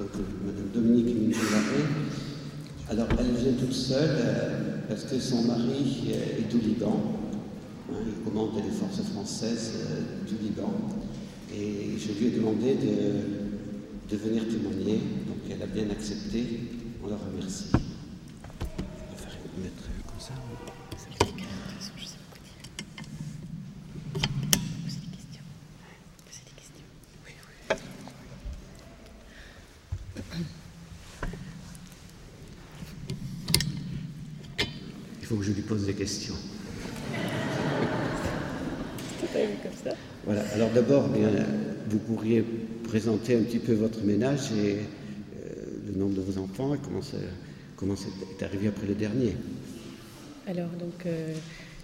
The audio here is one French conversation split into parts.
donc Madame Dominique Mingilaré. Alors, elle vient toute seule euh, parce que son mari euh, est du Liban. Hein, il commande les forces françaises euh, du Liban. Et je lui ai demandé de, venir témoigner. Donc, elle a bien accepté. On la remercie. Il faut que je lui pose des questions. Voilà. Alors d'abord, bien, vous pourriez présenter un petit peu votre ménage et euh, le nombre de vos enfants et comment ça, comment c'est est arrivé après le dernier. Alors, donc, euh,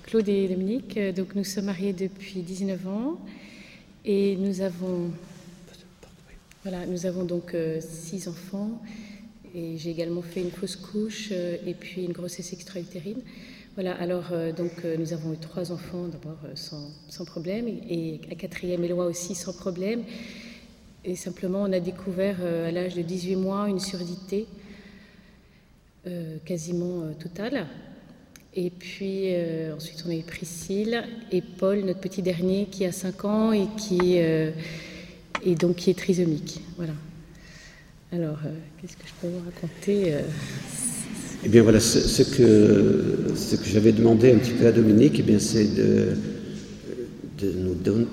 Claude et Dominique, euh, donc, nous sommes mariés depuis 19 ans et nous avons, voilà, nous avons donc euh, six enfants et j'ai également fait une fausse couche euh, et puis une grossesse extra-utérine. Voilà, alors euh, donc euh, nous avons eu trois enfants d'abord sans, sans problème et, et à quatrième Éloi aussi sans problème. Et simplement, on a découvert à l'âge de 18 mois une surdité quasiment totale. Et puis ensuite, on a eu Priscille et Paul, notre petit dernier, qui a 5 ans et qui, et donc, qui est trisomique. Voilà. Alors, euh, qu'est-ce que je peux vous raconter euh, Eh bien voilà, ce, que, ce que j'avais demandé un petit peu à Dominique, eh bien c'est de, de nous de,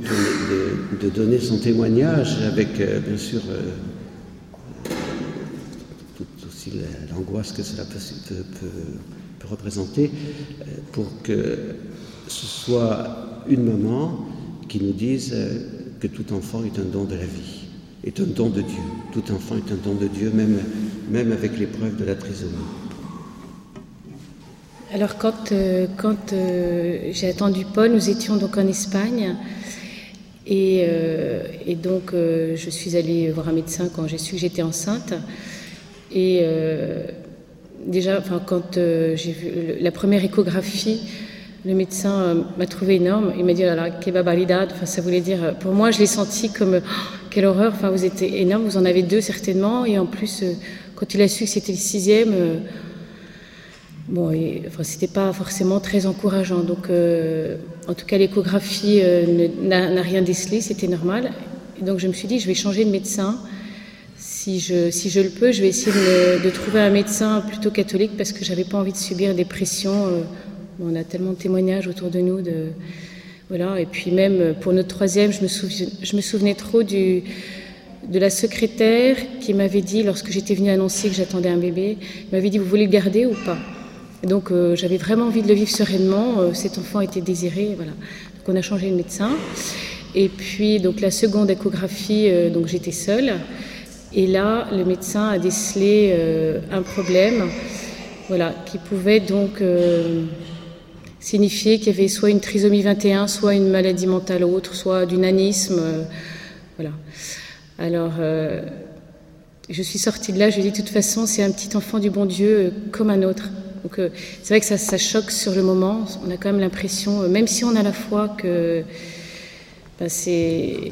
de donner son témoignage avec euh, bien sûr toute aussi la- l'angoisse que cela peut, peut- représenter, pour que ce soit une maman qui nous dise que tout enfant est un don de la vie, est un don de Dieu. Tout enfant est un don de Dieu, même, même avec l'épreuve de la trisomie. Alors quand, euh, quand euh, j'ai attendu Paul, nous étions donc en Espagne et, euh, et donc je suis allée voir un médecin quand j'ai su que j'étais enceinte et déjà enfin, quand j'ai vu la première échographie, le médecin euh, m'a trouvé énorme. Il m'a dit, que barbaridad. Enfin, ça voulait dire, euh, pour moi, je l'ai senti comme, oh, quelle horreur. Enfin, vous êtes énorme, vous en avez deux certainement. Et en plus, euh, quand il a su que c'était le sixième, Bon, et, enfin, c'était pas forcément très encourageant. Donc, en tout cas, l'échographie n'a rien décelé, c'était normal. Et donc, je me suis dit, je vais changer de médecin. Si je, si je le peux, je vais essayer de, de trouver un médecin plutôt catholique parce que j'avais pas envie de subir des pressions. On a tellement de témoignages autour de nous. De, voilà. Et puis, même euh, pour notre troisième, je me, souvenais trop de la secrétaire qui m'avait dit, lorsque j'étais venue annoncer que j'attendais un bébé, m'avait dit Vous voulez le garder ou pas? Donc euh, j'avais vraiment envie de le vivre sereinement. euh, cet enfant était désiré. Voilà. Donc on a changé de médecin. Et puis donc la seconde échographie, donc j'étais seule. Et là, le médecin a décelé un problème, voilà, qui pouvait donc signifier qu'il y avait soit une trisomie 21, soit une maladie mentale autre, soit du nanisme. euh, voilà. Alors, euh, je suis sortie de là, je lui ai dit, de toute façon, c'est un petit enfant du bon Dieu euh, comme un autre. Donc, c'est vrai que ça, ça choque sur le moment. On a quand même l'impression, même si on a la foi, que ben, c'est,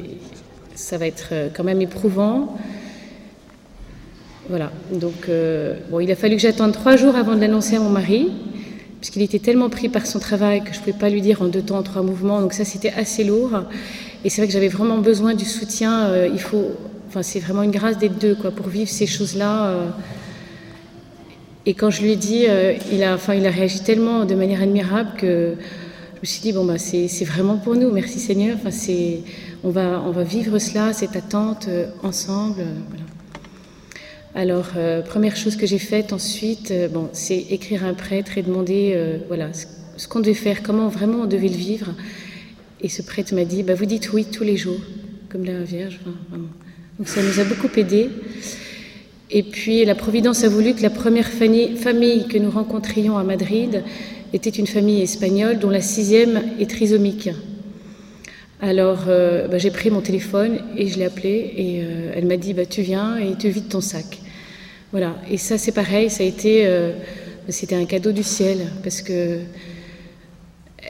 ça va être quand même éprouvant. Voilà. Donc, bon, il a fallu que j'attende trois jours avant de l'annoncer à mon mari, puisqu'il était tellement pris par son travail que je ne pouvais pas lui dire en deux temps, en trois mouvements. Donc, ça, c'était assez lourd. Et c'est vrai que j'avais vraiment besoin du soutien. euh, il faut, enfin, c'est vraiment une grâce des deux, quoi, pour vivre ces choses-là. euh. Et quand je lui ai dit, euh, il a, enfin, il a réagi tellement de manière admirable que je me suis dit bon bah c'est vraiment pour nous, merci Seigneur. Enfin, c'est, on va, on va vivre cela, cette attente ensemble. voilà. Alors, euh, première chose que j'ai faite ensuite, euh, bon, c'est écrire à un prêtre et demander, euh, voilà, ce, qu'on devait faire, comment vraiment on devait le vivre. Et ce prêtre m'a dit, bah, vous dites oui tous les jours, comme la Vierge. Donc ça nous a beaucoup aidés. Et puis la Providence a voulu que la première famille, que nous rencontrions à Madrid était une famille espagnole dont la sixième est trisomique. Alors bah, j'ai pris mon téléphone et je l'ai appelée et elle m'a dit bah, tu viens et tu vides ton sac. Voilà. Et ça c'est pareil, ça a été, euh, c'était un cadeau du ciel parce que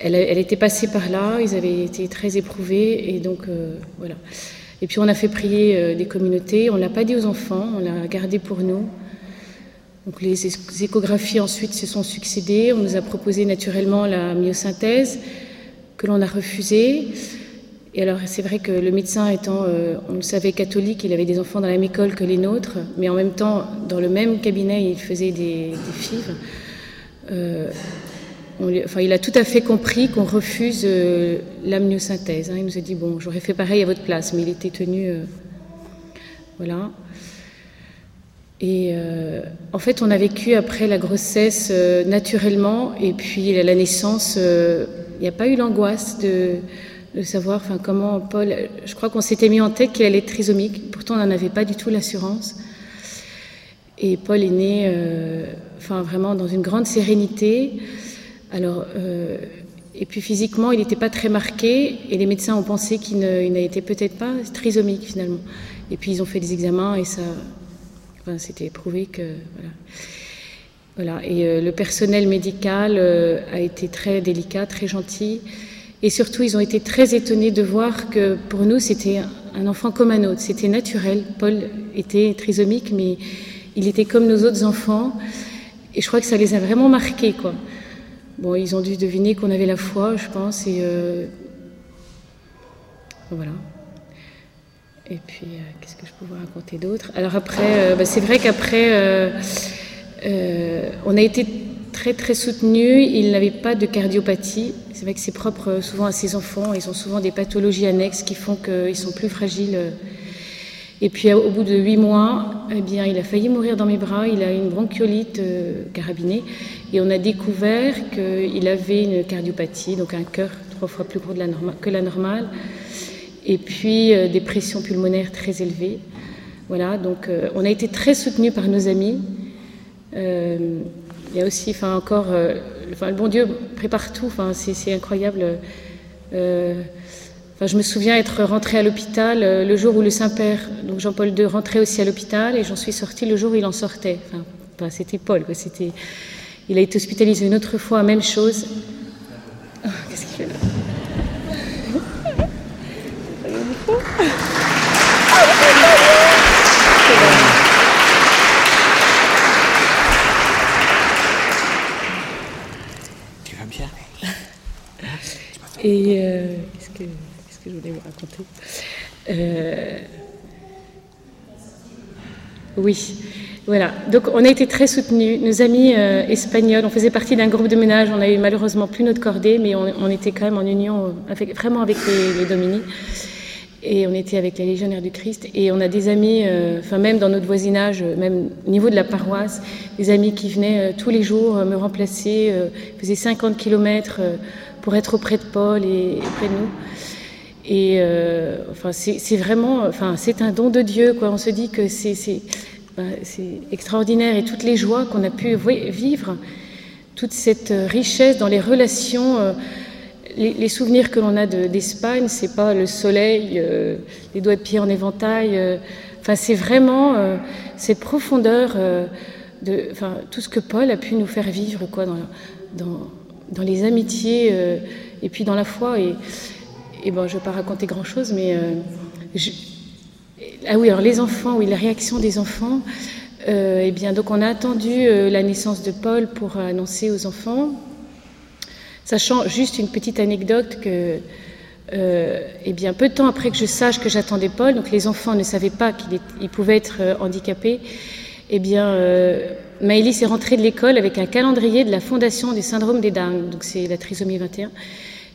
elle, était passée par là, ils avaient été très éprouvés et donc euh, voilà. Et puis on a fait prier des communautés, on l'a pas dit aux enfants, on l'a gardé pour nous. Donc les échographies ensuite se sont succédées. On nous a proposé naturellement la myosynthèse que l'on a refusée. Et alors c'est vrai que le médecin étant, euh, on le savait, catholique, il avait des enfants dans la même école que les nôtres, mais en même temps, dans le même cabinet, il faisait des, des fives. Euh, enfin, il a tout à fait compris qu'on refuse euh, l'amniosynthèse. Hein. Il nous a dit, bon, j'aurais fait pareil à votre place, mais il était tenu... Euh, voilà. Et en fait, on a vécu après la grossesse naturellement, et puis la naissance, il n'y a pas eu l'angoisse de, de, savoir enfin, comment Paul. Je crois qu'on s'était mis en tête allait être trisomique, pourtant on n'en avait pas du tout l'assurance. Et Paul est né enfin, vraiment dans une grande sérénité. Alors, et puis physiquement, il n'était pas très marqué, et les médecins ont pensé qu'il n'était peut-être pas trisomique finalement. Et puis ils ont fait des examens, et ça c'était prouvé que. Voilà. Et euh, le personnel médical euh, a été très délicat, très gentil. Et surtout, ils ont été très étonnés de voir que pour nous, c'était un enfant comme un autre. C'était naturel. Paul était trisomique, mais il était comme nos autres enfants. Et je crois que ça les a vraiment marqués, quoi. Bon, ils ont dû deviner qu'on avait la foi, je pense. Et euh... voilà. Et puis, euh, qu'est-ce que je peux vous raconter d'autre? Alors après, euh, bah, c'est vrai qu'après, on a été très très soutenus. Il n'avait pas de cardiopathie. C'est vrai que c'est propre souvent à ces enfants. Ils ont souvent des pathologies annexes qui font qu'ils sont plus fragiles. Et puis au bout de huit mois, eh bien, il a failli mourir dans mes bras. Il a une bronchiolite carabinée. Et on a découvert qu'il avait une cardiopathie, donc un cœur trois fois plus gros que la normale et puis euh, des pressions pulmonaires très élevées. Voilà, donc euh, on a été très soutenus par nos amis. Euh, il y a aussi, encore, enfin, le bon Dieu prépare tout. C'est incroyable. Enfin, je me souviens être rentrée à l'hôpital le jour où le Saint-Père, donc Jean-Paul II, rentrait aussi à l'hôpital, et j'en suis sortie le jour où il en sortait. C'était Paul. C'était, il a été hospitalisé une autre fois, même chose. Oh, qu'est-ce qu'il fait là tu vas bien Et euh, qu'est-ce, que, qu'est-ce que je voulais vous euh, Oui, voilà. Donc on a été très soutenus. Nos amis euh, espagnols, on faisait partie d'un groupe de ménage. On a eu malheureusement plus notre cordée, mais on, était quand même en union avec, vraiment avec les, les. Et on était avec les légionnaires du Christ. Et on a des amis, euh, même dans notre voisinage, même au niveau de la paroisse, des amis qui venaient euh, tous les jours euh, me remplacer, euh, faisaient 50 km pour être auprès de Paul et, et près de nous. Et enfin, c'est vraiment, enfin, c'est un don de Dieu. Quoi. On se dit que c'est ben, extraordinaire et toutes les joies qu'on a pu vivre, toute cette richesse dans les relations les, les, souvenirs que l'on a d'Espagne, de, c'est pas le soleil, euh, les doigts de pied en éventail. Euh, enfin, c'est vraiment euh, cette profondeur euh, de, enfin, tout ce que Paul a pu nous faire vivre, quoi, dans, dans, dans les amitiés euh, et puis dans la foi. Et, et bon, je vais pas raconter grand chose, mais je, ah oui, alors les enfants, oui, la réaction des enfants. eh bien, donc on a attendu la naissance de Paul pour annoncer aux enfants. Sachant juste une petite anecdote que, euh, eh bien, peu de temps après que je sache que j'attendais Paul, donc les enfants ne savaient pas qu'il pouvait être euh, handicapé, eh bien, euh, Maëlys est rentrée de l'école avec un calendrier de la Fondation du syndrome des Downs, donc c'est la trisomie 21.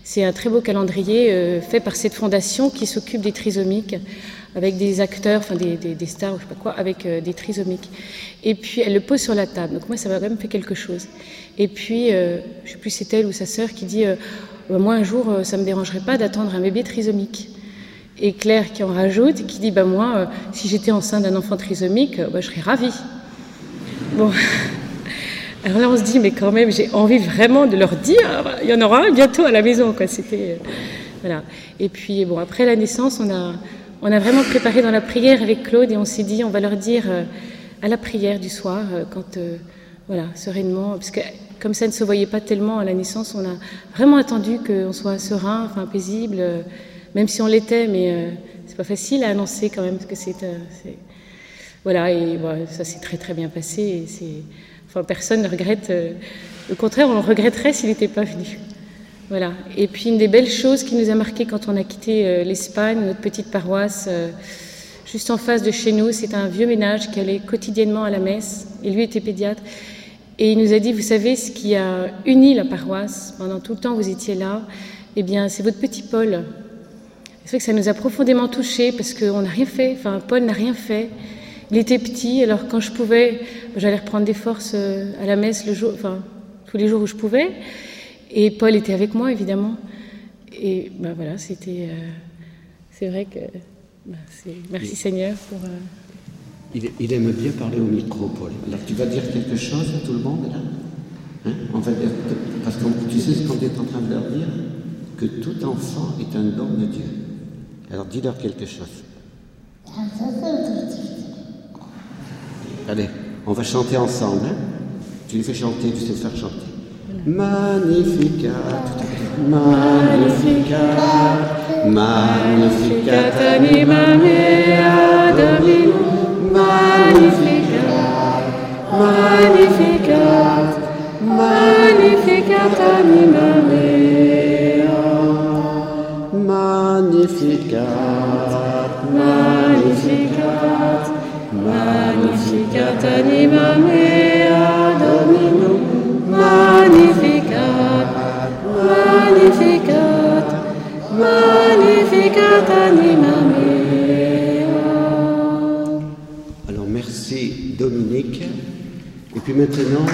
C'est un très beau calendrier euh, fait par cette fondation qui s'occupe des trisomiques, avec des acteurs, enfin des, des, stars ou je sais pas quoi, avec euh, des trisomiques. Et puis elle le pose sur la table. Donc moi, ça m'a quand même fait quelque chose. Et puis, euh, je sais plus c'est elle ou sa sœur qui dit, bah, moi un jour, ça me dérangerait pas d'attendre un bébé trisomique. Et Claire qui en rajoute, qui dit, bah moi, si j'étais enceinte d'un enfant trisomique, bah, je serais ravie. Bon. Alors là, on se dit, mais quand même, j'ai envie vraiment de leur dire, il y en aura un bientôt à la maison, quoi. C'était, voilà. Et puis, bon, après la naissance, on a, on a vraiment préparé dans la prière avec Claude et on s'est dit, on va leur dire à la prière du soir, quand, voilà, sereinement, parce que comme ça ne se voyait pas tellement à la naissance, on a vraiment attendu qu'on soit serein, enfin paisible, même si on l'était, mais c'est pas facile à annoncer quand même parce que c'est, voilà et ça s'est très très bien passé. Et enfin personne ne regrette. au contraire, on le regretterait s'il n'était pas venu. Voilà. Et puis une des belles choses qui nous a marqué quand on a quitté l'Espagne, notre petite paroisse juste en face de chez nous, c'est un vieux ménage qui allait quotidiennement à la messe. Et lui était pédiatre. Et il nous a dit, vous savez, ce qui a uni la paroisse, pendant tout le temps vous étiez là, eh bien, c'est votre petit Paul. C'est vrai que ça nous a profondément touchés parce qu'on n'a rien fait, enfin, Paul n'a rien fait. Il était petit, alors quand je pouvais, j'allais reprendre des forces euh, à la messe le jour, enfin, tous les jours où je pouvais. Et Paul était avec moi, évidemment. Et ben voilà, c'était. Euh, c'est vrai que. Ben, merci Seigneur pour. Euh, il, aime bien parler au micro, Paul. Alors tu vas dire quelque chose à tout le monde là? Hein? On va dire parce que tu sais ce qu'on est en train de leur dire? Que tout enfant est un don de Dieu. Alors dis-leur quelque chose. Allez, on va chanter ensemble. Hein tu les fais chanter, tu sais faire chanter. Magnificat, Magnificat, Magnificat anima mea Domino. Magnificat, Magnificat, Magnificat anima Anima mea Dominum. Magnificat, Magnificat, Magnificat anima Dominique. Et puis maintenant...